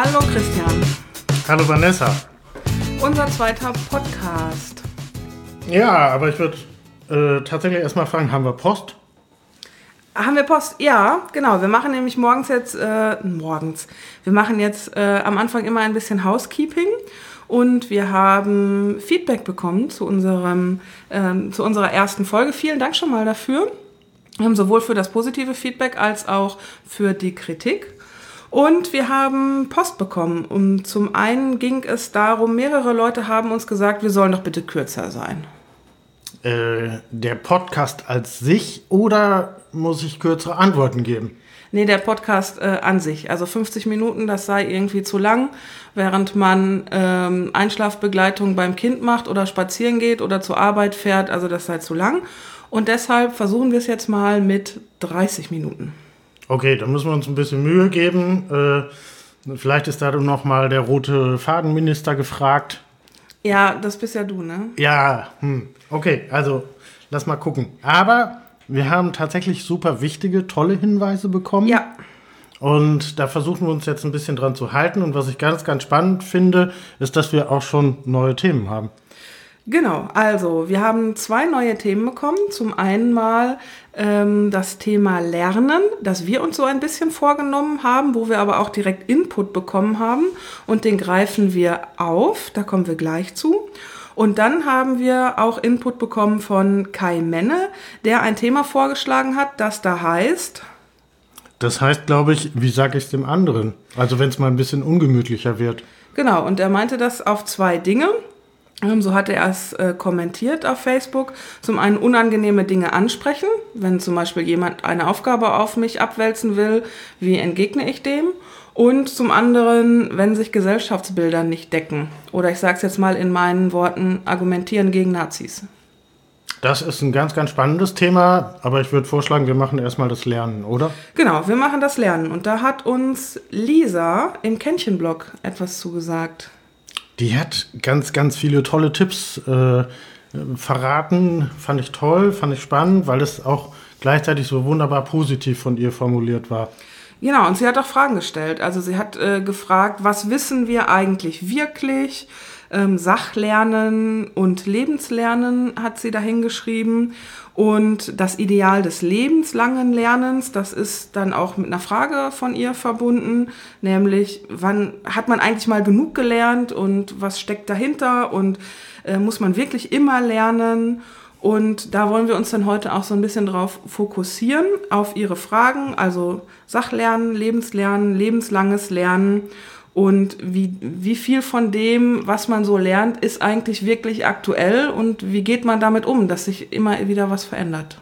Hallo Christian. Hallo Vanessa. Unser zweiter Podcast. Ja, aber ich würde äh, tatsächlich erstmal fragen, haben wir Post? Haben wir Post? Ja, genau. Wir machen nämlich morgens jetzt, äh, morgens, wir machen jetzt äh, am Anfang immer ein bisschen Housekeeping und wir haben Feedback bekommen zu, unserem, ähm, zu unserer ersten Folge. Vielen Dank schon mal dafür. Wir haben sowohl für das positive Feedback als auch für die Kritik. Und wir haben Post bekommen. Und zum einen ging es darum, mehrere Leute haben uns gesagt, wir sollen doch bitte kürzer sein. Äh, der Podcast als sich oder muss ich kürzere Antworten geben? Nee, der Podcast äh, an sich. Also 50 Minuten, das sei irgendwie zu lang, während man ähm, Einschlafbegleitung beim Kind macht oder spazieren geht oder zur Arbeit fährt. Also das sei zu lang. Und deshalb versuchen wir es jetzt mal mit 30 Minuten. Okay, dann müssen wir uns ein bisschen Mühe geben. Äh, vielleicht ist da noch mal der rote Fadenminister gefragt. Ja, das bist ja du, ne? Ja, hm. okay, also lass mal gucken. Aber wir haben tatsächlich super wichtige, tolle Hinweise bekommen. Ja. Und da versuchen wir uns jetzt ein bisschen dran zu halten. Und was ich ganz, ganz spannend finde, ist, dass wir auch schon neue Themen haben. Genau, also wir haben zwei neue Themen bekommen. Zum einen mal ähm, das Thema Lernen, das wir uns so ein bisschen vorgenommen haben, wo wir aber auch direkt Input bekommen haben und den greifen wir auf, da kommen wir gleich zu. Und dann haben wir auch Input bekommen von Kai Menne, der ein Thema vorgeschlagen hat, das da heißt. Das heißt, glaube ich, wie sage ich es dem anderen? Also wenn es mal ein bisschen ungemütlicher wird. Genau, und er meinte das auf zwei Dinge. Ähm, so hat er es äh, kommentiert auf Facebook. Zum einen unangenehme Dinge ansprechen, wenn zum Beispiel jemand eine Aufgabe auf mich abwälzen will, wie entgegne ich dem? Und zum anderen, wenn sich Gesellschaftsbilder nicht decken. Oder ich sage es jetzt mal in meinen Worten, argumentieren gegen Nazis. Das ist ein ganz, ganz spannendes Thema, aber ich würde vorschlagen, wir machen erstmal das Lernen, oder? Genau, wir machen das Lernen. Und da hat uns Lisa im Kännchenblog etwas zugesagt. Die hat ganz, ganz viele tolle Tipps äh, verraten. Fand ich toll, fand ich spannend, weil es auch gleichzeitig so wunderbar positiv von ihr formuliert war. Genau, und sie hat auch Fragen gestellt. Also sie hat äh, gefragt, was wissen wir eigentlich wirklich? Ähm, Sachlernen und Lebenslernen hat sie dahin geschrieben. Und das Ideal des lebenslangen Lernens, das ist dann auch mit einer Frage von ihr verbunden, nämlich wann hat man eigentlich mal genug gelernt und was steckt dahinter und äh, muss man wirklich immer lernen? Und da wollen wir uns dann heute auch so ein bisschen drauf fokussieren, auf ihre Fragen, also Sachlernen, Lebenslernen, lebenslanges Lernen und wie, wie viel von dem, was man so lernt, ist eigentlich wirklich aktuell und wie geht man damit um, dass sich immer wieder was verändert?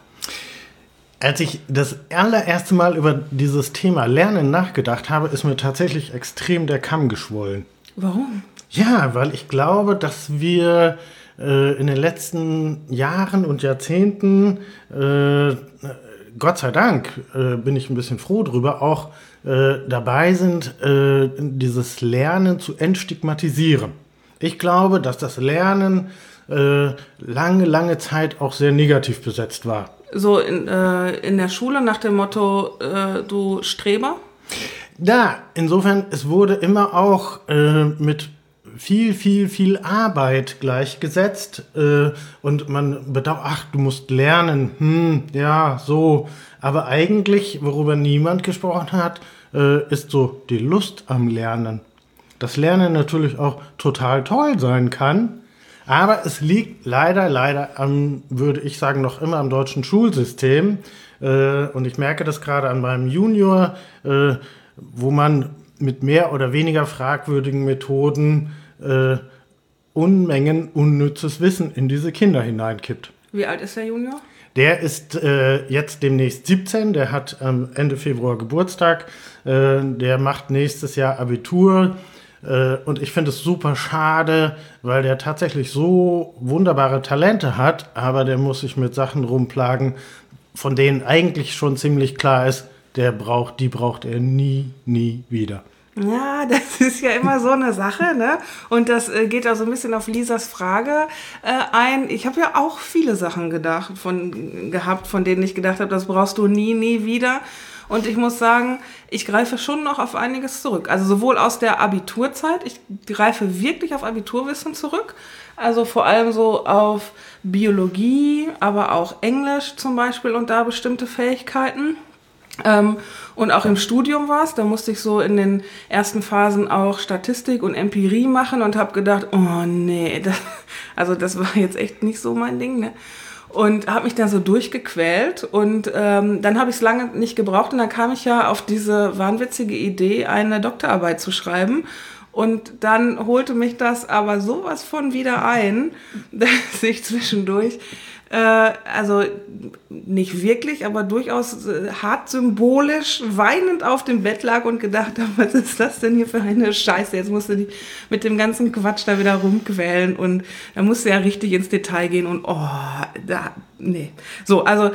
Als ich das allererste Mal über dieses Thema Lernen nachgedacht habe, ist mir tatsächlich extrem der Kamm geschwollen. Warum? Ja, weil ich glaube, dass wir äh, in den letzten Jahren und Jahrzehnten, äh, Gott sei Dank, äh, bin ich ein bisschen froh drüber, auch äh, dabei sind, äh, dieses Lernen zu entstigmatisieren. Ich glaube, dass das Lernen äh, lange, lange Zeit auch sehr negativ besetzt war. So in, äh, in der Schule nach dem Motto, äh, du Streber? Ja, insofern, es wurde immer auch mit viel, viel, viel Arbeit gleichgesetzt äh, und man bedauert, ach, du musst lernen, hm, ja, so. Aber eigentlich, worüber niemand gesprochen hat, äh, ist so die Lust am Lernen. Das Lernen natürlich auch total toll sein kann, aber es liegt leider, leider am, würde ich sagen, noch immer am deutschen Schulsystem. Äh, und ich merke das gerade an meinem Junior, äh, wo man mit mehr oder weniger fragwürdigen Methoden äh, Unmengen unnützes Wissen in diese Kinder hineinkippt. Wie alt ist der Junior? Der ist äh, jetzt demnächst 17, der hat ähm, Ende Februar Geburtstag, äh, der macht nächstes Jahr Abitur. Äh, und ich finde es super schade, weil der tatsächlich so wunderbare Talente hat, aber der muss sich mit Sachen rumplagen, von denen eigentlich schon ziemlich klar ist, der braucht, die braucht er nie, nie wieder. Ja, das ist ja immer so eine Sache, ne? Und das äh, geht auch so ein bisschen auf Lisas Frage äh, ein. Ich habe ja auch viele Sachen gedacht, von, gehabt, von denen ich gedacht habe, das brauchst du nie, nie wieder. Und ich muss sagen, ich greife schon noch auf einiges zurück. Also sowohl aus der Abiturzeit, ich greife wirklich auf Abiturwissen zurück. Also vor allem so auf Biologie, aber auch Englisch zum Beispiel und da bestimmte Fähigkeiten. Ähm, und auch im Studium war es, da musste ich so in den ersten Phasen auch Statistik und Empirie machen und habe gedacht, oh nee, das, also das war jetzt echt nicht so mein Ding. Ne? und habe mich dann so durchgequält und ähm, dann habe ich es lange nicht gebraucht und dann kam ich ja auf diese wahnwitzige Idee, eine Doktorarbeit zu schreiben und dann holte mich das aber sowas von wieder ein, dass ich zwischendurch äh, also nicht wirklich, aber durchaus äh, hart symbolisch weinend auf dem Bett lag und gedacht habe, was ist das denn hier für eine Scheiße? Jetzt musst du dich mit dem ganzen Quatsch da wieder rumquälen und da musst du ja richtig ins Detail gehen und oh, da, nee. So, also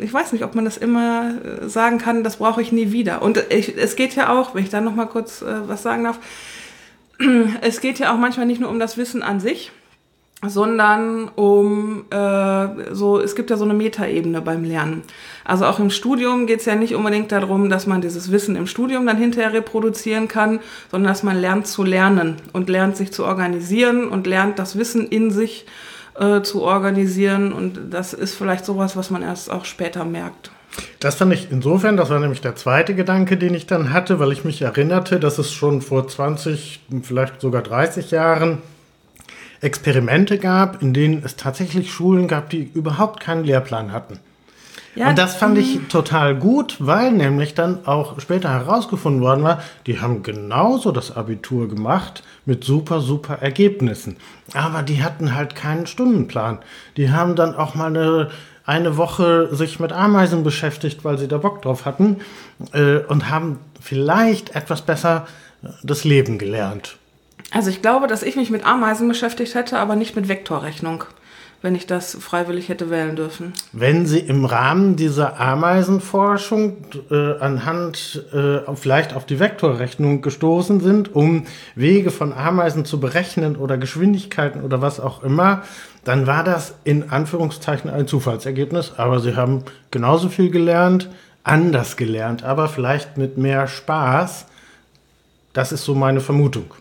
ich weiß nicht, ob man das immer äh, sagen kann, das brauche ich nie wieder. Und ich, es geht ja auch, wenn ich da noch mal kurz äh, was sagen darf, es geht ja auch manchmal nicht nur um das Wissen an sich, sondern um äh, so, es gibt ja so eine Metaebene beim Lernen. Also auch im Studium geht es ja nicht unbedingt darum, dass man dieses Wissen im Studium dann hinterher reproduzieren kann, sondern dass man lernt zu lernen und lernt sich zu organisieren und lernt das Wissen in sich äh, zu organisieren. Und das ist vielleicht sowas, was man erst auch später merkt. Das fand ich insofern, das war nämlich der zweite Gedanke, den ich dann hatte, weil ich mich erinnerte, dass es schon vor 20, vielleicht sogar 30 Jahren Experimente gab, in denen es tatsächlich Schulen gab, die überhaupt keinen Lehrplan hatten. Ja, und das fand ich mhm. total gut, weil nämlich dann auch später herausgefunden worden war, die haben genauso das Abitur gemacht mit super, super Ergebnissen. Aber die hatten halt keinen Stundenplan. Die haben dann auch mal eine, eine Woche sich mit Ameisen beschäftigt, weil sie da Bock drauf hatten äh, und haben vielleicht etwas besser das Leben gelernt. Also ich glaube, dass ich mich mit Ameisen beschäftigt hätte, aber nicht mit Vektorrechnung, wenn ich das freiwillig hätte wählen dürfen. Wenn Sie im Rahmen dieser Ameisenforschung äh, anhand äh, vielleicht auf die Vektorrechnung gestoßen sind, um Wege von Ameisen zu berechnen oder Geschwindigkeiten oder was auch immer, dann war das in Anführungszeichen ein Zufallsergebnis, aber Sie haben genauso viel gelernt, anders gelernt, aber vielleicht mit mehr Spaß. Das ist so meine Vermutung.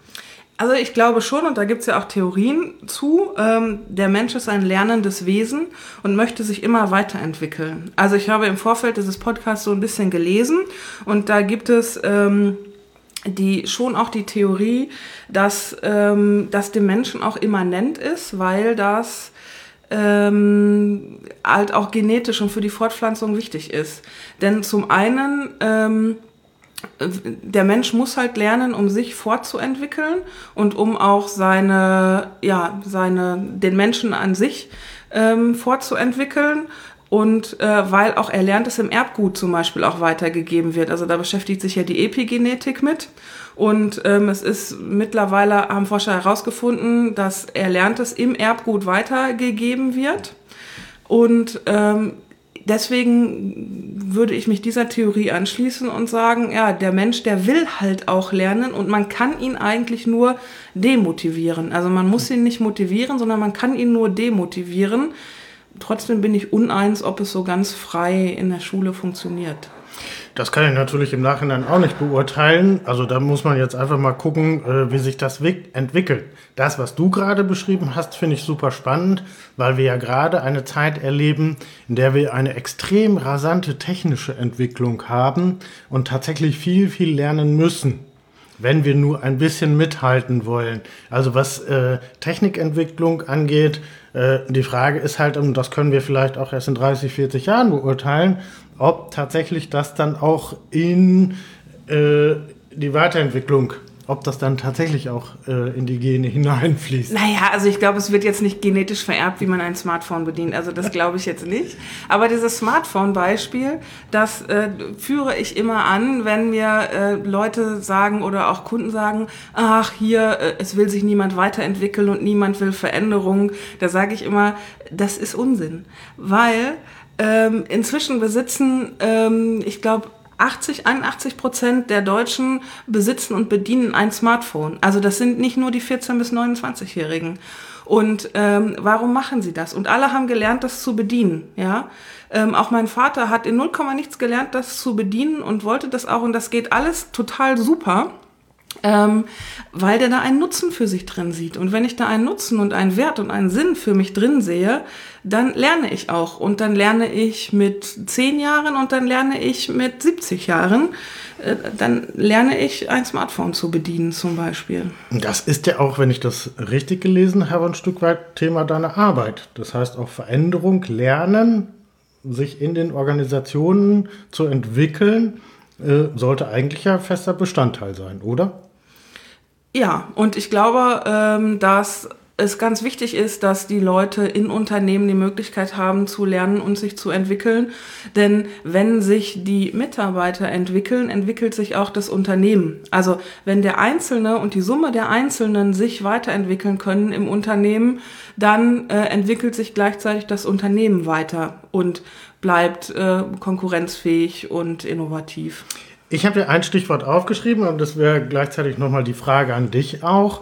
Also ich glaube schon, und da gibt es ja auch Theorien zu, ähm, der Mensch ist ein lernendes Wesen und möchte sich immer weiterentwickeln. Also ich habe im Vorfeld dieses Podcasts so ein bisschen gelesen und da gibt es ähm, die schon auch die Theorie, dass ähm, das dem Menschen auch immanent ist, weil das ähm, halt auch genetisch und für die Fortpflanzung wichtig ist. Denn zum einen ähm, der Mensch muss halt lernen, um sich fortzuentwickeln und um auch seine, ja, seine, den Menschen an sich ähm, fortzuentwickeln. Und äh, weil auch Erlerntes im Erbgut zum Beispiel auch weitergegeben wird. Also da beschäftigt sich ja die Epigenetik mit. Und ähm, es ist mittlerweile, haben Forscher herausgefunden, dass Erlerntes im Erbgut weitergegeben wird. Und ähm, deswegen würde ich mich dieser Theorie anschließen und sagen, ja, der Mensch, der will halt auch lernen und man kann ihn eigentlich nur demotivieren. Also man muss ihn nicht motivieren, sondern man kann ihn nur demotivieren. Trotzdem bin ich uneins, ob es so ganz frei in der Schule funktioniert. Das kann ich natürlich im Nachhinein auch nicht beurteilen. Also da muss man jetzt einfach mal gucken, äh, wie sich das entwickelt. Das, was du gerade beschrieben hast, finde ich super spannend, weil wir ja gerade eine Zeit erleben, in der wir eine extrem rasante technische Entwicklung haben und tatsächlich viel, viel lernen müssen wenn wir nur ein bisschen mithalten wollen. Also was äh, Technikentwicklung angeht, äh, die Frage ist halt, und das können wir vielleicht auch erst in 30, 40 Jahren beurteilen, ob tatsächlich das dann auch in äh, die Weiterentwicklung ob das dann tatsächlich auch äh, in die Gene hineinfließt. Naja, also ich glaube, es wird jetzt nicht genetisch vererbt, wie man ein Smartphone bedient. Also das glaube ich jetzt nicht. Aber dieses Smartphone-Beispiel, das äh, führe ich immer an, wenn mir äh, Leute sagen oder auch Kunden sagen, ach hier, äh, es will sich niemand weiterentwickeln und niemand will Veränderung. Da sage ich immer, das ist Unsinn. Weil ähm, inzwischen besitzen, ähm, ich glaube, 80, 81 Prozent der Deutschen besitzen und bedienen ein Smartphone. Also das sind nicht nur die 14- bis 29-Jährigen. Und ähm, warum machen sie das? Und alle haben gelernt, das zu bedienen. Ja, ähm, auch mein Vater hat in 0, nichts gelernt, das zu bedienen und wollte das auch. Und das geht alles total super ähm, weil der da einen Nutzen für sich drin sieht. Und wenn ich da einen Nutzen und einen Wert und einen Sinn für mich drin sehe, dann lerne ich auch. Und dann lerne ich mit zehn Jahren und dann lerne ich mit 70 Jahren. Äh, dann lerne ich ein Smartphone zu bedienen zum Beispiel. Das ist ja auch, wenn ich das richtig gelesen habe, ein Stück weit Thema deiner Arbeit. Das heißt auch Veränderung, Lernen, sich in den Organisationen zu entwickeln äh, sollte eigentlich ja fester Bestandteil sein, oder? Ja, und ich glaube, ähm, dass es ganz wichtig ist, dass die Leute in Unternehmen die Möglichkeit haben zu lernen und sich zu entwickeln. Denn wenn sich die Mitarbeiter entwickeln, entwickelt sich auch das Unternehmen. Also wenn der Einzelne und die Summe der Einzelnen sich weiterentwickeln können im Unternehmen, dann äh, entwickelt sich gleichzeitig das Unternehmen weiter und bleibt äh, konkurrenzfähig und innovativ. Ich habe dir ein Stichwort aufgeschrieben und das wäre gleichzeitig nochmal die Frage an dich auch.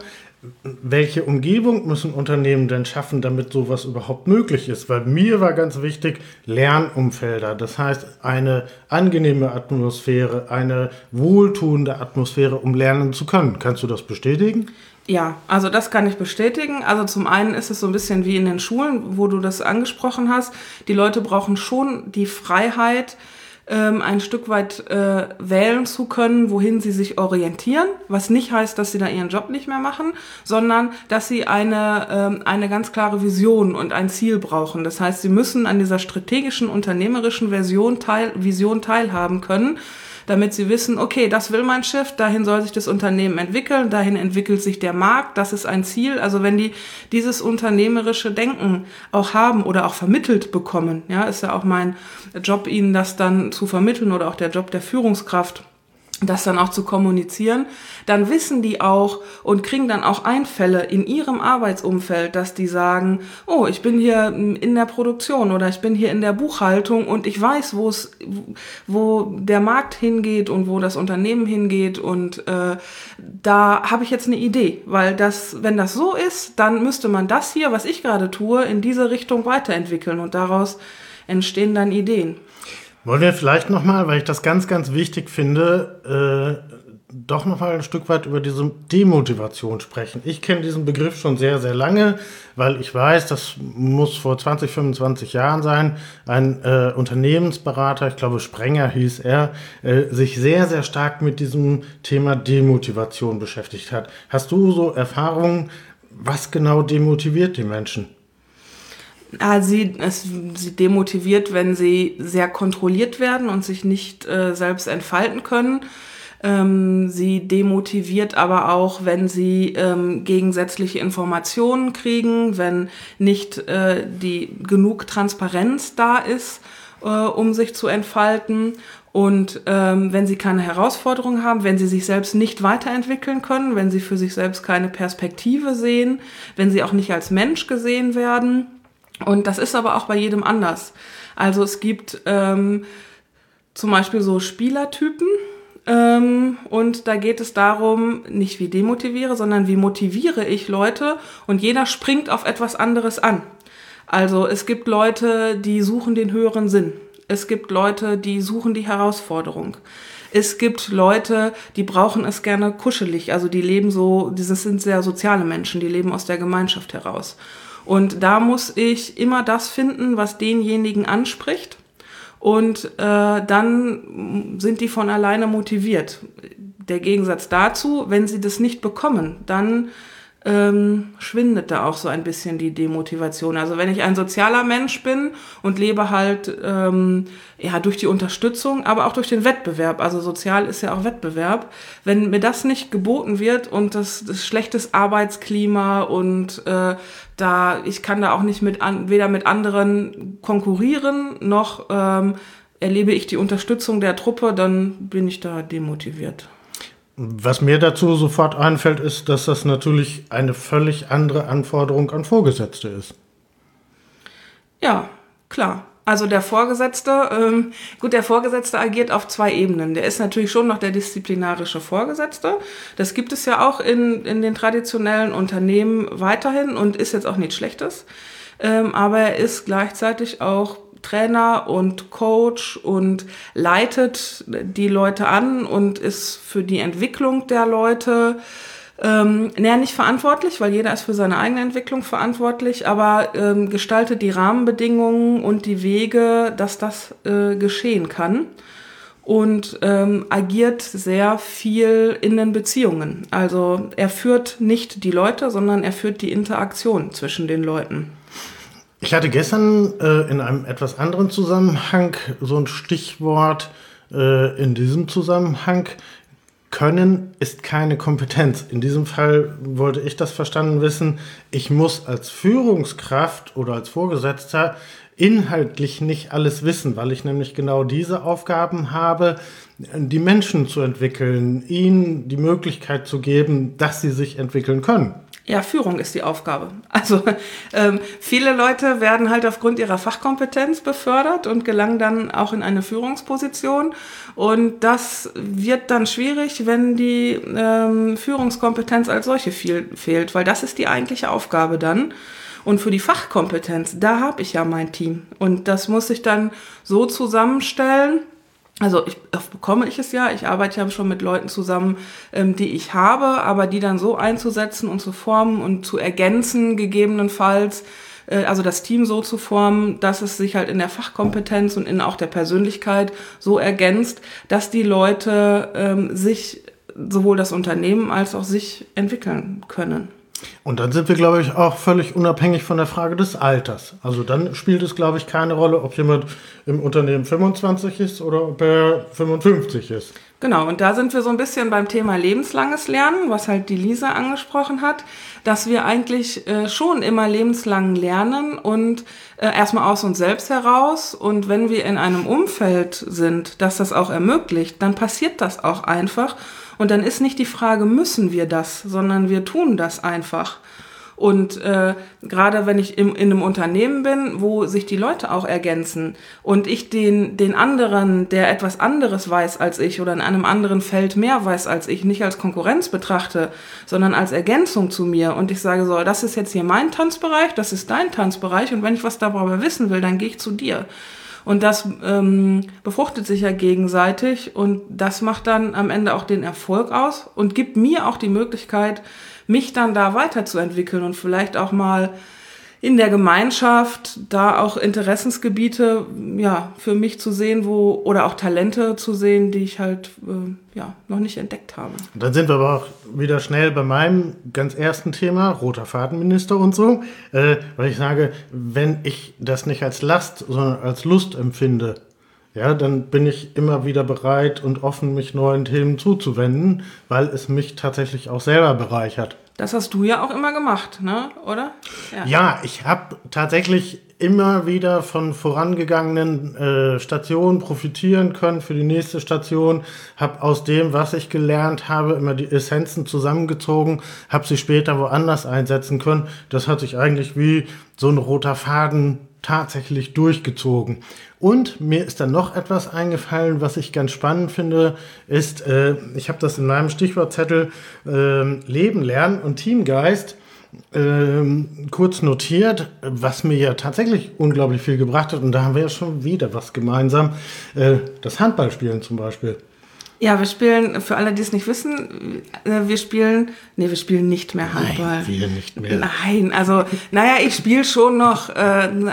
Welche Umgebung müssen Unternehmen denn schaffen, damit sowas überhaupt möglich ist? Weil mir war ganz wichtig Lernumfelder. Das heißt, eine angenehme Atmosphäre, eine wohltuende Atmosphäre, um lernen zu können. Kannst du das bestätigen? Ja, also das kann ich bestätigen. Also zum einen ist es so ein bisschen wie in den Schulen, wo du das angesprochen hast. Die Leute brauchen schon die Freiheit, ähm, ein Stück weit äh, wählen zu können, wohin sie sich orientieren, was nicht heißt, dass sie da ihren Job nicht mehr machen, sondern dass sie eine, ähm, eine ganz klare Vision und ein Ziel brauchen. Das heißt, sie müssen an dieser strategischen, unternehmerischen Version teil, Vision teilhaben können damit sie wissen, okay, das will mein Chef, dahin soll sich das Unternehmen entwickeln, dahin entwickelt sich der Markt, das ist ein Ziel. Also wenn die dieses unternehmerische Denken auch haben oder auch vermittelt bekommen, ja, ist ja auch mein Job, ihnen das dann zu vermitteln oder auch der Job der Führungskraft das dann auch zu kommunizieren, dann wissen die auch und kriegen dann auch Einfälle in ihrem Arbeitsumfeld, dass die sagen, oh, ich bin hier in der Produktion oder ich bin hier in der Buchhaltung und ich weiß, wo es, wo der Markt hingeht und wo das Unternehmen hingeht und äh, da habe ich jetzt eine Idee, weil das, wenn das so ist, dann müsste man das hier, was ich gerade tue, in diese Richtung weiterentwickeln und daraus entstehen dann Ideen. Wollen wir vielleicht nochmal, weil ich das ganz, ganz wichtig finde, äh, doch nochmal ein Stück weit über diese Demotivation sprechen. Ich kenne diesen Begriff schon sehr, sehr lange, weil ich weiß, das muss vor 20, 25 Jahren sein, ein äh, Unternehmensberater, ich glaube Sprenger hieß er, äh, sich sehr, sehr stark mit diesem Thema Demotivation beschäftigt hat. Hast du so Erfahrungen, was genau demotiviert die Menschen? Ah, sie, es, sie demotiviert, wenn sie sehr kontrolliert werden und sich nicht äh, selbst entfalten können. Ähm, sie demotiviert aber auch, wenn sie ähm, gegensätzliche Informationen kriegen, wenn nicht äh, die genug Transparenz da ist, äh, um sich zu entfalten. Und ähm, wenn sie keine Herausforderungen haben, wenn sie sich selbst nicht weiterentwickeln können, wenn sie für sich selbst keine Perspektive sehen, wenn sie auch nicht als Mensch gesehen werden und das ist aber auch bei jedem anders. Also es gibt ähm, zum Beispiel so Spielertypen. Ähm, und da geht es darum, nicht wie demotiviere, sondern wie motiviere ich Leute und jeder springt auf etwas anderes an. Also es gibt Leute, die suchen den höheren Sinn. Es gibt Leute, die suchen die Herausforderung. Es gibt Leute, die brauchen es gerne kuschelig. Also die leben so, das sind sehr soziale Menschen, die leben aus der Gemeinschaft heraus. Und da muss ich immer das finden, was denjenigen anspricht. Und äh, dann sind die von alleine motiviert. Der Gegensatz dazu, wenn sie das nicht bekommen, dann ähm, schwindet da auch so ein bisschen die Demotivation. Also wenn ich ein sozialer Mensch bin und lebe halt ähm, ja durch die Unterstützung, aber auch durch den Wettbewerb. Also sozial ist ja auch Wettbewerb. Wenn mir das nicht geboten wird und das, das schlechtes Arbeitsklima und äh, da ich kann da auch nicht mit an, weder mit anderen konkurrieren noch ähm, erlebe ich die Unterstützung der Truppe, dann bin ich da demotiviert. Was mir dazu sofort einfällt, ist, dass das natürlich eine völlig andere Anforderung an Vorgesetzte ist. Ja, klar. Also der Vorgesetzte, ähm, gut, der Vorgesetzte agiert auf zwei Ebenen. Der ist natürlich schon noch der disziplinarische Vorgesetzte. Das gibt es ja auch in, in den traditionellen Unternehmen weiterhin und ist jetzt auch nichts Schlechtes. Ähm, aber er ist gleichzeitig auch Trainer und Coach und leitet die Leute an und ist für die Entwicklung der Leute ähm, naja, nicht verantwortlich, weil jeder ist für seine eigene Entwicklung verantwortlich, aber ähm, gestaltet die Rahmenbedingungen und die Wege, dass das äh, geschehen kann und ähm, agiert sehr viel in den Beziehungen. Also er führt nicht die Leute, sondern er führt die Interaktion zwischen den Leuten. Ich hatte gestern äh, in einem etwas anderen Zusammenhang so ein Stichwort äh, in diesem Zusammenhang. Können ist keine Kompetenz. In diesem Fall wollte ich das verstanden wissen. Ich muss als Führungskraft oder als Vorgesetzter inhaltlich nicht alles wissen, weil ich nämlich genau diese Aufgaben habe, die Menschen zu entwickeln, ihnen die Möglichkeit zu geben, dass sie sich entwickeln können. Ja, Führung ist die Aufgabe. Also ähm, viele Leute werden halt aufgrund ihrer Fachkompetenz befördert und gelangen dann auch in eine Führungsposition. Und das wird dann schwierig, wenn die ähm, Führungskompetenz als solche viel, fehlt, weil das ist die eigentliche Aufgabe dann. Und für die Fachkompetenz, da habe ich ja mein Team. Und das muss ich dann so zusammenstellen, also ich bekomme ich es ja, ich arbeite ja schon mit Leuten zusammen, ähm, die ich habe, aber die dann so einzusetzen und zu formen und zu ergänzen, gegebenenfalls, äh, also das Team so zu formen, dass es sich halt in der Fachkompetenz und in auch der Persönlichkeit so ergänzt, dass die Leute ähm, sich sowohl das Unternehmen als auch sich entwickeln können. Und dann sind wir, glaube ich, auch völlig unabhängig von der Frage des Alters. Also dann spielt es, glaube ich, keine Rolle, ob jemand im Unternehmen 25 ist oder ob er 55 ist. Genau, und da sind wir so ein bisschen beim Thema lebenslanges Lernen, was halt die Lisa angesprochen hat, dass wir eigentlich äh, schon immer lebenslang lernen und äh, erstmal aus uns selbst heraus. Und wenn wir in einem Umfeld sind, das das auch ermöglicht, dann passiert das auch einfach. Und dann ist nicht die Frage, müssen wir das, sondern wir tun das einfach. Und äh, gerade wenn ich im, in einem Unternehmen bin, wo sich die Leute auch ergänzen und ich den, den anderen, der etwas anderes weiß als ich oder in einem anderen Feld mehr weiß als ich, nicht als Konkurrenz betrachte, sondern als Ergänzung zu mir und ich sage so, das ist jetzt hier mein Tanzbereich, das ist dein Tanzbereich und wenn ich was darüber wissen will, dann gehe ich zu dir. Und das ähm, befruchtet sich ja gegenseitig und das macht dann am Ende auch den Erfolg aus und gibt mir auch die Möglichkeit, mich dann da weiterzuentwickeln und vielleicht auch mal in der Gemeinschaft da auch Interessensgebiete ja für mich zu sehen, wo oder auch Talente zu sehen, die ich halt äh, ja noch nicht entdeckt habe. Dann sind wir aber auch wieder schnell bei meinem ganz ersten Thema roter Fahrtenminister und so, äh, weil ich sage, wenn ich das nicht als Last, sondern als Lust empfinde, ja, dann bin ich immer wieder bereit und offen, mich neuen Themen zuzuwenden, weil es mich tatsächlich auch selber bereichert. Das hast du ja auch immer gemacht, ne? oder? Ja, ja ich habe tatsächlich immer wieder von vorangegangenen äh, Stationen profitieren können für die nächste Station, habe aus dem, was ich gelernt habe, immer die Essenzen zusammengezogen, habe sie später woanders einsetzen können. Das hat sich eigentlich wie so ein roter Faden tatsächlich durchgezogen. Und mir ist dann noch etwas eingefallen, was ich ganz spannend finde, ist, äh, ich habe das in meinem Stichwortzettel äh, Leben, Lernen und Teamgeist äh, kurz notiert, was mir ja tatsächlich unglaublich viel gebracht hat. Und da haben wir ja schon wieder was gemeinsam. Äh, das Handballspielen zum Beispiel. Ja, wir spielen, für alle, die es nicht wissen, äh, wir spielen, nee, wir spielen nicht mehr Handball. Nein, wir nicht mehr. Nein, also, naja, ich spiele schon noch äh,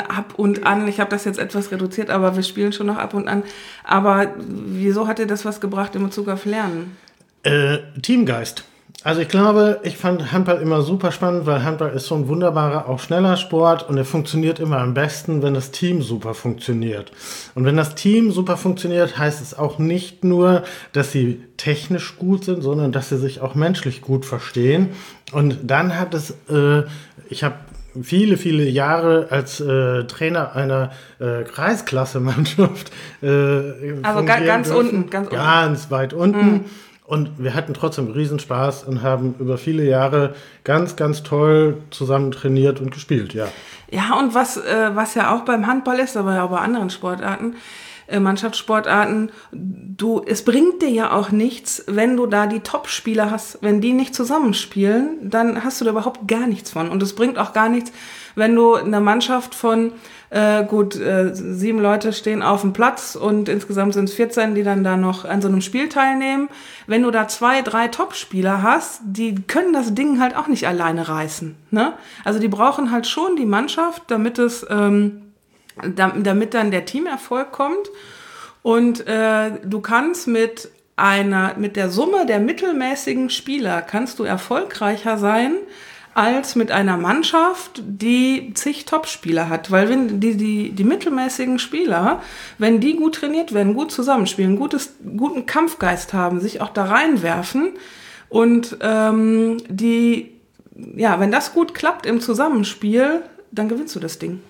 ab und an. Ich habe das jetzt etwas reduziert, aber wir spielen schon noch ab und an. Aber wieso hat dir das was gebracht in Bezug auf Lernen? Äh, Teamgeist. Also ich glaube, ich fand Handball immer super spannend, weil Handball ist so ein wunderbarer, auch schneller Sport und er funktioniert immer am besten, wenn das Team super funktioniert. Und wenn das Team super funktioniert, heißt es auch nicht nur, dass sie technisch gut sind, sondern dass sie sich auch menschlich gut verstehen. Und dann hat es, äh, ich habe viele, viele Jahre als äh, Trainer einer äh, Kreisklasse-Mannschaft. Äh, also ganz, ganz unten, ganz unten. Ganz weit unten. Mhm. Und wir hatten trotzdem Riesenspaß und haben über viele Jahre ganz, ganz toll zusammen trainiert und gespielt, ja. Ja, und was, äh, was ja auch beim Handball ist, aber ja auch bei anderen Sportarten, äh, Mannschaftssportarten, du, es bringt dir ja auch nichts, wenn du da die Top-Spieler hast. Wenn die nicht zusammenspielen, dann hast du da überhaupt gar nichts von. Und es bringt auch gar nichts, wenn du eine Mannschaft von, äh, gut, äh, sieben Leute stehen auf dem Platz und insgesamt sind es 14, die dann da noch an so einem Spiel teilnehmen. Wenn du da zwei, drei Top-Spieler hast, die können das Ding halt auch nicht alleine reißen. Ne? Also die brauchen halt schon die Mannschaft, damit es... Ähm, damit dann der Teamerfolg kommt. Und äh, du kannst mit einer, mit der Summe der mittelmäßigen Spieler kannst du erfolgreicher sein als mit einer Mannschaft, die zig Topspieler hat. Weil wenn die, die, die mittelmäßigen Spieler, wenn die gut trainiert werden, gut zusammenspielen, gutes, guten Kampfgeist haben, sich auch da reinwerfen und ähm, die, ja, wenn das gut klappt im Zusammenspiel, dann gewinnst du das Ding.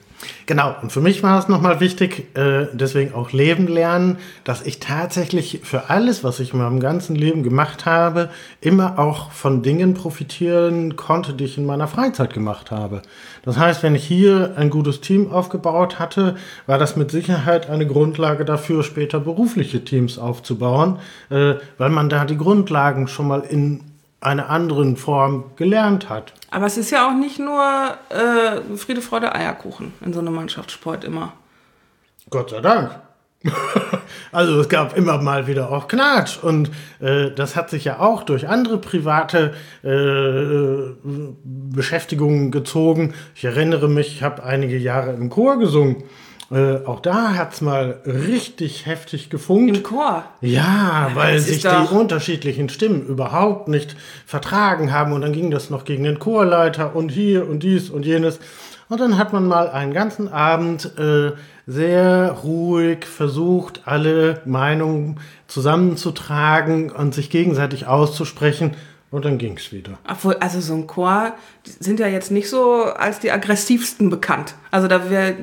Genau, und für mich war es nochmal wichtig, äh, deswegen auch Leben lernen, dass ich tatsächlich für alles, was ich in meinem ganzen Leben gemacht habe, immer auch von Dingen profitieren konnte, die ich in meiner Freizeit gemacht habe. Das heißt, wenn ich hier ein gutes Team aufgebaut hatte, war das mit Sicherheit eine Grundlage dafür, später berufliche Teams aufzubauen, äh, weil man da die Grundlagen schon mal in einer anderen Form gelernt hat. Aber es ist ja auch nicht nur äh, Friede, Freude, Eierkuchen in so einem Mannschaftssport immer. Gott sei Dank. also es gab immer mal wieder auch Knatsch und äh, das hat sich ja auch durch andere private äh, Beschäftigungen gezogen. Ich erinnere mich, ich habe einige Jahre im Chor gesungen äh, auch da hat es mal richtig heftig gefunkt. Im Chor? Ja, weil sich die unterschiedlichen Stimmen überhaupt nicht vertragen haben. Und dann ging das noch gegen den Chorleiter und hier und dies und jenes. Und dann hat man mal einen ganzen Abend äh, sehr ruhig versucht, alle Meinungen zusammenzutragen und sich gegenseitig auszusprechen. Und dann ging es wieder. Obwohl, also so ein Chor sind ja jetzt nicht so als die aggressivsten bekannt. Also da wäre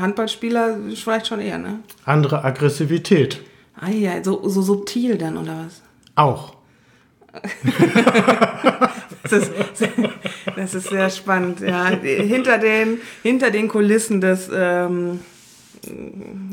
Handballspieler vielleicht schon eher, ne? Andere Aggressivität. Ah ja, so, so subtil dann, oder was? Auch. das, ist, das ist sehr spannend, ja. Hinter den, hinter den Kulissen des ähm,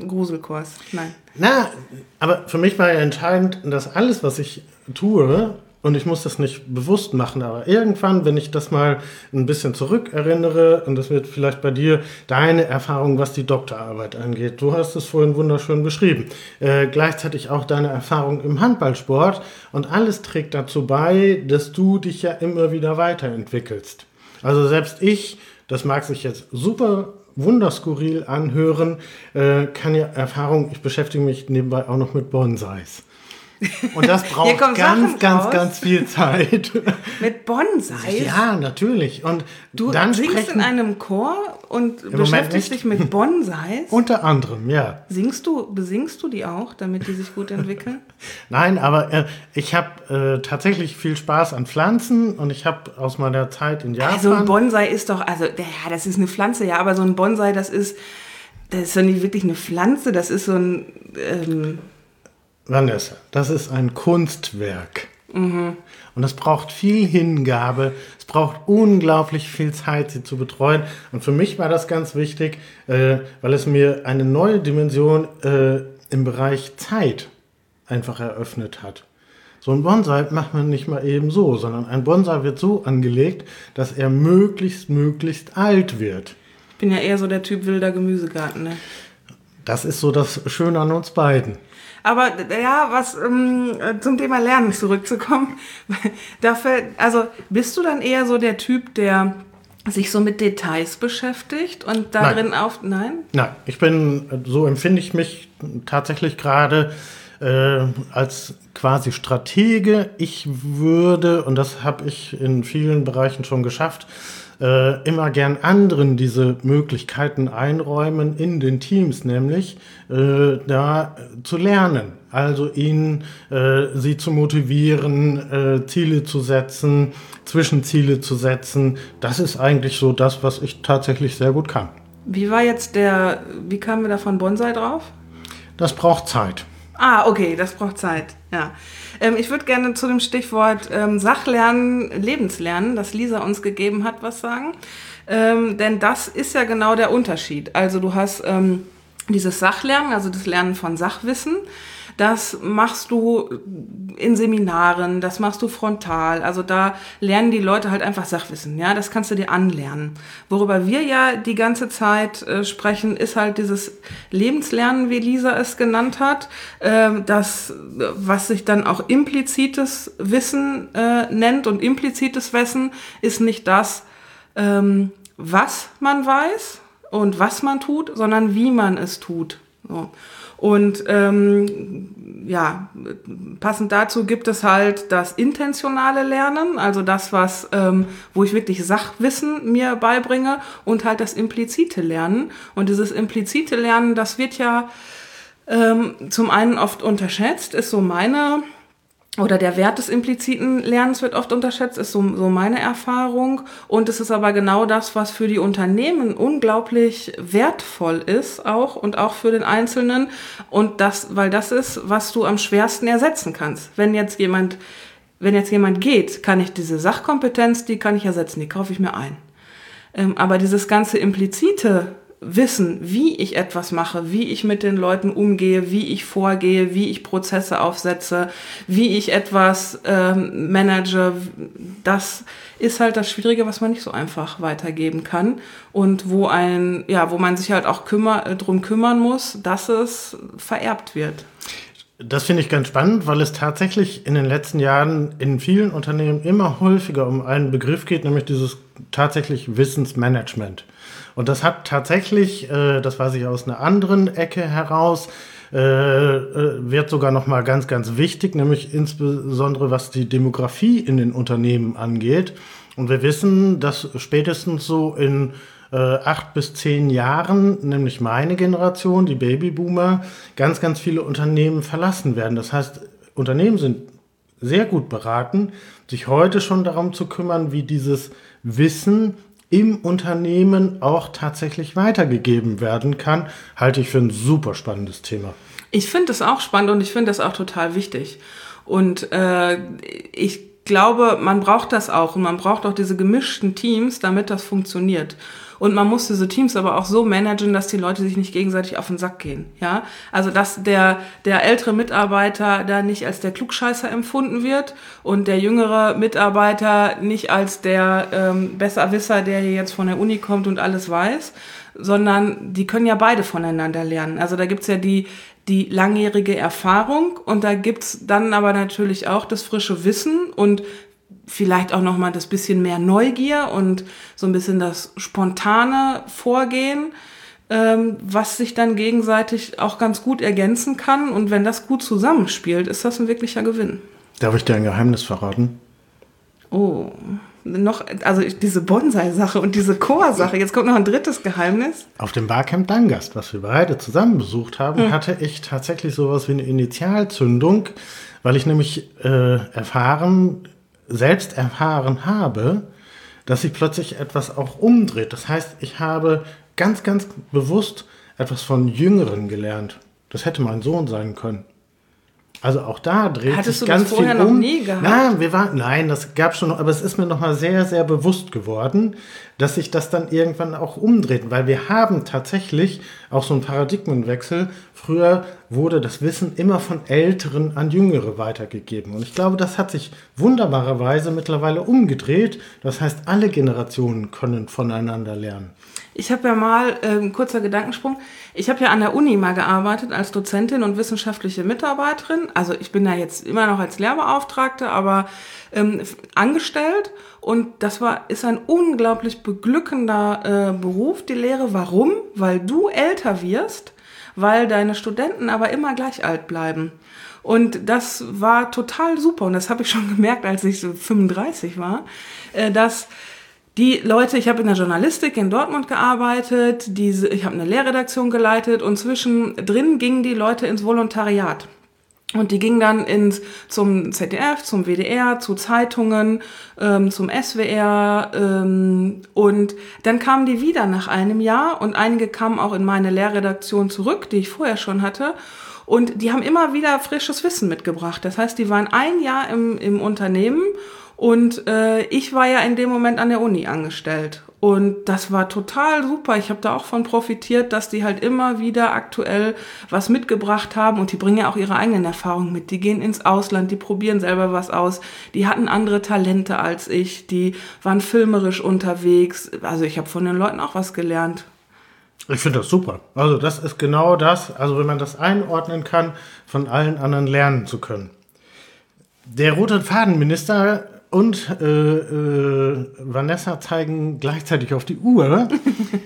Gruselchors. Nein. Na, aber für mich war ja entscheidend, dass alles, was ich tue, und ich muss das nicht bewusst machen, aber irgendwann, wenn ich das mal ein bisschen zurückerinnere, und das wird vielleicht bei dir deine Erfahrung, was die Doktorarbeit angeht. Du hast es vorhin wunderschön beschrieben. Äh, gleichzeitig auch deine Erfahrung im Handballsport. Und alles trägt dazu bei, dass du dich ja immer wieder weiterentwickelst. Also selbst ich, das mag sich jetzt super wunderskurril anhören, äh, kann ja Erfahrung, ich beschäftige mich nebenbei auch noch mit Bonsais. Und das braucht ganz, Sachen ganz, raus. ganz viel Zeit. Mit Bonsai? Ja, natürlich. Und du dann singst in einem Chor und beschäftigst dich mit Bonsais? Unter anderem, ja. Singst du, besingst du die auch, damit die sich gut entwickeln? Nein, aber äh, ich habe äh, tatsächlich viel Spaß an Pflanzen und ich habe aus meiner Zeit in Japan... Also ein Bonsai ist doch, also ja, das ist eine Pflanze, ja, aber so ein Bonsai, das ist, das ist doch nicht wirklich eine Pflanze, das ist so ein... Ähm, Vanessa, das ist ein Kunstwerk. Mhm. Und das braucht viel Hingabe, es braucht unglaublich viel Zeit, sie zu betreuen. Und für mich war das ganz wichtig, äh, weil es mir eine neue Dimension äh, im Bereich Zeit einfach eröffnet hat. So ein Bonsai macht man nicht mal eben so, sondern ein Bonsai wird so angelegt, dass er möglichst, möglichst alt wird. Ich bin ja eher so der Typ wilder Gemüsegarten, ne? Das ist so das Schöne an uns beiden. Aber ja, was ähm, zum Thema Lernen zurückzukommen, dafür, also bist du dann eher so der Typ, der sich so mit Details beschäftigt und darin Nein. auf. Nein? Nein, ich bin, so empfinde ich mich tatsächlich gerade äh, als quasi Stratege. Ich würde, und das habe ich in vielen Bereichen schon geschafft, äh, immer gern anderen diese Möglichkeiten einräumen in den Teams, nämlich äh, da zu lernen. Also ihnen, äh, sie zu motivieren, äh, Ziele zu setzen, Zwischenziele zu setzen. Das ist eigentlich so das, was ich tatsächlich sehr gut kann. Wie war jetzt der, wie kamen wir da von Bonsai drauf? Das braucht Zeit. Ah, okay, das braucht Zeit. Ja. Ähm, ich würde gerne zu dem Stichwort ähm, Sachlernen, Lebenslernen, das Lisa uns gegeben hat, was sagen. Ähm, denn das ist ja genau der Unterschied. Also du hast ähm, dieses Sachlernen, also das Lernen von Sachwissen. Das machst du in Seminaren, das machst du frontal. Also da lernen die Leute halt einfach Sachwissen. Ja, das kannst du dir anlernen. Worüber wir ja die ganze Zeit äh, sprechen, ist halt dieses Lebenslernen, wie Lisa es genannt hat. Äh, das, was sich dann auch implizites Wissen äh, nennt. Und implizites Wissen ist nicht das, ähm, was man weiß und was man tut, sondern wie man es tut. So. Und ähm, ja, passend dazu gibt es halt das intentionale Lernen, also das, was, ähm, wo ich wirklich Sachwissen mir beibringe und halt das implizite Lernen. Und dieses implizite Lernen, das wird ja ähm, zum einen oft unterschätzt, ist so meine oder der Wert des impliziten Lernens wird oft unterschätzt, ist so, so meine Erfahrung. Und es ist aber genau das, was für die Unternehmen unglaublich wertvoll ist, auch und auch für den Einzelnen. Und das, weil das ist, was du am schwersten ersetzen kannst. Wenn jetzt jemand, wenn jetzt jemand geht, kann ich diese Sachkompetenz, die kann ich ersetzen, die kaufe ich mir ein. Ähm, aber dieses ganze implizite wissen, wie ich etwas mache, wie ich mit den Leuten umgehe, wie ich vorgehe, wie ich Prozesse aufsetze, wie ich etwas ähm, manage, das ist halt das Schwierige, was man nicht so einfach weitergeben kann und wo ein, ja, wo man sich halt auch kümmer, äh, drum kümmern muss, dass es vererbt wird. Das finde ich ganz spannend, weil es tatsächlich in den letzten Jahren in vielen Unternehmen immer häufiger um einen Begriff geht, nämlich dieses tatsächlich Wissensmanagement. Und das hat tatsächlich, äh, das weiß ich aus einer anderen Ecke heraus, äh, äh, wird sogar noch mal ganz, ganz wichtig, nämlich insbesondere was die Demografie in den Unternehmen angeht. Und wir wissen, dass spätestens so in äh, acht bis zehn Jahren, nämlich meine Generation, die Babyboomer, ganz, ganz viele Unternehmen verlassen werden. Das heißt, Unternehmen sind sehr gut beraten, sich heute schon darum zu kümmern, wie dieses Wissen im Unternehmen auch tatsächlich weitergegeben werden kann, halte ich für ein super spannendes Thema. Ich finde das auch spannend und ich finde das auch total wichtig. Und äh, ich glaube, man braucht das auch und man braucht auch diese gemischten Teams, damit das funktioniert. Und man muss diese Teams aber auch so managen, dass die Leute sich nicht gegenseitig auf den Sack gehen. Ja, also dass der der ältere Mitarbeiter da nicht als der Klugscheißer empfunden wird und der jüngere Mitarbeiter nicht als der ähm, Besserwisser, der hier jetzt von der Uni kommt und alles weiß, sondern die können ja beide voneinander lernen. Also da gibt's ja die die langjährige Erfahrung und da gibt's dann aber natürlich auch das frische Wissen und vielleicht auch noch mal das bisschen mehr Neugier und so ein bisschen das spontane Vorgehen, ähm, was sich dann gegenseitig auch ganz gut ergänzen kann. Und wenn das gut zusammenspielt, ist das ein wirklicher Gewinn. Darf ich dir ein Geheimnis verraten? Oh, noch, also diese Bonsai-Sache und diese Chor-Sache. Jetzt kommt noch ein drittes Geheimnis. Auf dem Barcamp Dangast, was wir beide zusammen besucht haben, hm. hatte ich tatsächlich sowas wie eine Initialzündung, weil ich nämlich äh, erfahren selbst erfahren habe, dass sich plötzlich etwas auch umdreht. Das heißt, ich habe ganz, ganz bewusst etwas von Jüngeren gelernt. Das hätte mein Sohn sein können. Also auch da dreht Hattest sich ganz viel um. nie gehabt? Ja, wir waren, nein, das gab schon noch, aber es ist mir noch mal sehr, sehr bewusst geworden, dass sich das dann irgendwann auch umdreht, weil wir haben tatsächlich auch so einen Paradigmenwechsel. Früher wurde das Wissen immer von Älteren an Jüngere weitergegeben. Und ich glaube, das hat sich wunderbarerweise mittlerweile umgedreht. Das heißt, alle Generationen können voneinander lernen. Ich habe ja mal, äh, kurzer Gedankensprung, ich habe ja an der Uni mal gearbeitet als Dozentin und wissenschaftliche Mitarbeiterin. Also ich bin da jetzt immer noch als Lehrbeauftragte, aber ähm, angestellt. Und das war, ist ein unglaublich beglückender äh, Beruf, die Lehre. Warum? Weil du älter wirst, weil deine Studenten aber immer gleich alt bleiben. Und das war total super. Und das habe ich schon gemerkt, als ich so 35 war, äh, dass die Leute, ich habe in der Journalistik in Dortmund gearbeitet, diese, ich habe eine Lehrredaktion geleitet und zwischendrin gingen die Leute ins Volontariat. Und die gingen dann ins, zum ZDF, zum WDR, zu Zeitungen, ähm, zum SWR. Ähm, und dann kamen die wieder nach einem Jahr und einige kamen auch in meine Lehrredaktion zurück, die ich vorher schon hatte. Und die haben immer wieder frisches Wissen mitgebracht. Das heißt, die waren ein Jahr im, im Unternehmen und äh, ich war ja in dem Moment an der Uni angestellt. Und das war total super. Ich habe da auch von profitiert, dass die halt immer wieder aktuell was mitgebracht haben und die bringen ja auch ihre eigenen Erfahrungen mit. Die gehen ins Ausland, die probieren selber was aus. Die hatten andere Talente als ich, die waren filmerisch unterwegs. Also ich habe von den Leuten auch was gelernt. Ich finde das super. Also das ist genau das, also wenn man das einordnen kann, von allen anderen lernen zu können. Der rote Fadenminister und äh, äh, Vanessa zeigen gleichzeitig auf die Uhr.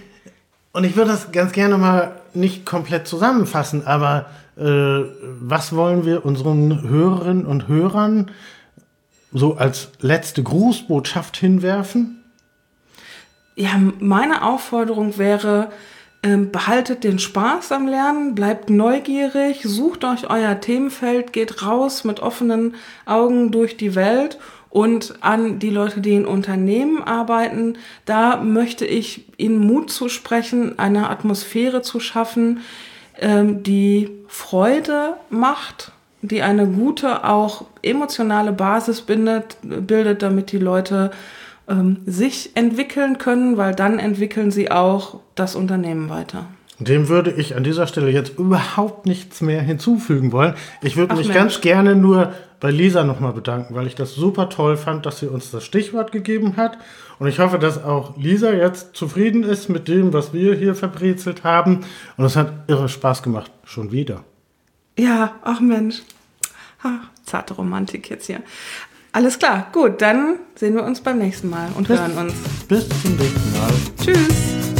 und ich würde das ganz gerne mal nicht komplett zusammenfassen, aber äh, was wollen wir unseren Hörerinnen und Hörern so als letzte Grußbotschaft hinwerfen? Ja, meine Aufforderung wäre, ähm, behaltet den Spaß am Lernen, bleibt neugierig, sucht euch euer Themenfeld, geht raus mit offenen Augen durch die Welt und an die Leute, die in Unternehmen arbeiten, da möchte ich ihnen Mut zu sprechen, eine Atmosphäre zu schaffen, ähm, die Freude macht, die eine gute, auch emotionale Basis bindet, bildet, damit die Leute ähm, sich entwickeln können, weil dann entwickeln sie auch das Unternehmen weiter. Dem würde ich an dieser Stelle jetzt überhaupt nichts mehr hinzufügen wollen. Ich würde Ach mich Mensch. ganz gerne nur bei Lisa nochmal bedanken, weil ich das super toll fand, dass sie uns das Stichwort gegeben hat. Und ich hoffe, dass auch Lisa jetzt zufrieden ist mit dem, was wir hier verbrezelt haben. Und es hat irre Spaß gemacht. Schon wieder. Ja, ach Mensch. Ach, zarte Romantik jetzt hier. Alles klar, gut, dann sehen wir uns beim nächsten Mal und bis, hören uns. Bis zum nächsten Mal. Tschüss.